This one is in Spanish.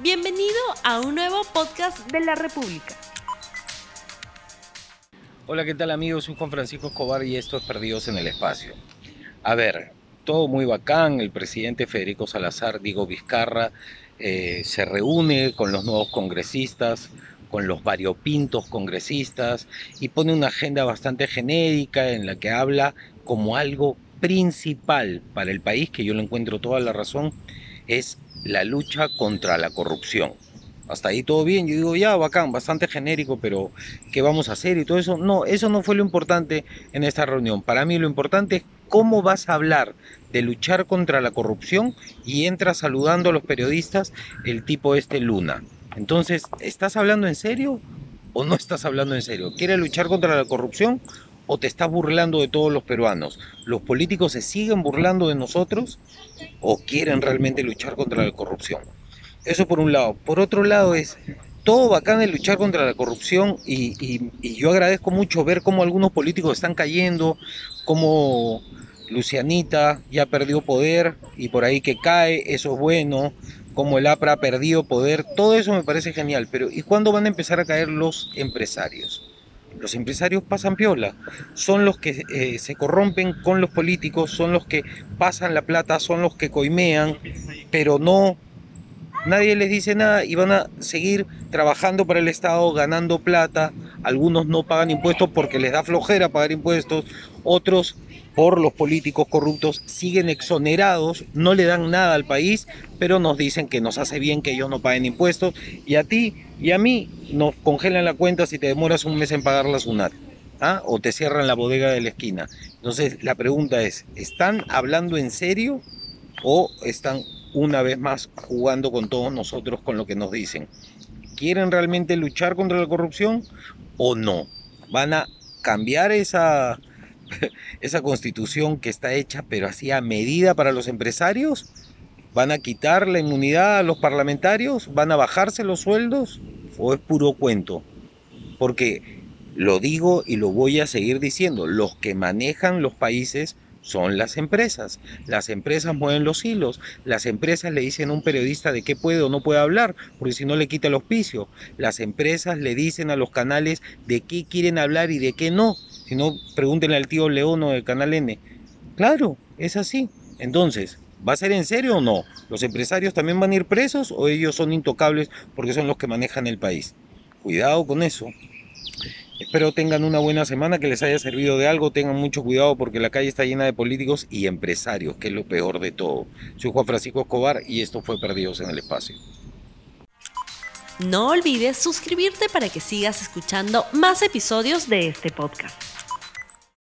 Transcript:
Bienvenido a un nuevo podcast de la República. Hola, ¿qué tal amigos? Soy Juan Francisco Escobar y esto es Perdidos en el Espacio. A ver, todo muy bacán, el presidente Federico Salazar, Diego Vizcarra, eh, se reúne con los nuevos congresistas, con los variopintos congresistas y pone una agenda bastante genérica en la que habla como algo principal para el país, que yo le encuentro toda la razón, es la lucha contra la corrupción. Hasta ahí todo bien, yo digo, ya, bacán, bastante genérico, pero ¿qué vamos a hacer y todo eso? No, eso no fue lo importante en esta reunión. Para mí lo importante es cómo vas a hablar de luchar contra la corrupción y entra saludando a los periodistas el tipo este Luna. Entonces, ¿estás hablando en serio o no estás hablando en serio? ¿Quieres luchar contra la corrupción o te estás burlando de todos los peruanos? ¿Los políticos se siguen burlando de nosotros o quieren realmente luchar contra la corrupción? Eso por un lado. Por otro lado es todo bacán de luchar contra la corrupción y, yo agradezco mucho ver cómo algunos políticos están cayendo, cómo Lucianita ya perdió poder y por ahí que cae, eso es bueno, como el APRA ha perdido poder, todo eso me parece genial, pero ¿y cuándo van a empezar a caer los empresarios? Los empresarios pasan piola, son los que eh, se corrompen con los políticos, son los que pasan la plata, son los que coimean, pero no, nadie les dice nada y van a seguir trabajando para el Estado, ganando plata, algunos no pagan impuestos porque les da flojera pagar impuestos, otros por los políticos corruptos siguen exonerados, no le dan nada al país, pero nos dicen que nos hace bien que ellos no paguen impuestos y a ti y a mí nos congelan la cuenta si te demoras un mes en pagar la SUNAT. ¿ah? O te cierran la bodega de la esquina. Entonces la pregunta es, ¿están hablando en serio o están una vez más jugando con todos nosotros con lo que nos dicen? ¿Quieren realmente luchar contra la corrupción o no? ¿Van a cambiar esa esa constitución que está hecha pero así a medida para los empresarios? ¿Van a quitar la inmunidad a los parlamentarios? ¿Van a bajarse los sueldos? ¿O es puro cuento? Porque lo digo y lo voy a seguir diciendo, los que manejan los países son las empresas. Las empresas mueven los hilos. Las empresas le dicen a un periodista de qué puede o no puede hablar, porque si no le quita el auspicio. Las empresas le dicen a los canales de qué quieren hablar y de qué no. Si no, pregúntenle al tío León o del Canal N. Claro, es así. Entonces, ¿va a ser en serio o no? ¿Los empresarios también van a ir presos o ellos son intocables porque son los que manejan el país? Cuidado con eso. Espero tengan una buena semana, que les haya servido de algo. Tengan mucho cuidado porque la calle está llena de políticos y empresarios, que es lo peor de todo. Soy Juan Francisco Escobar y esto fue Perdidos en el Espacio. No olvides suscribirte para que sigas escuchando más episodios de este podcast.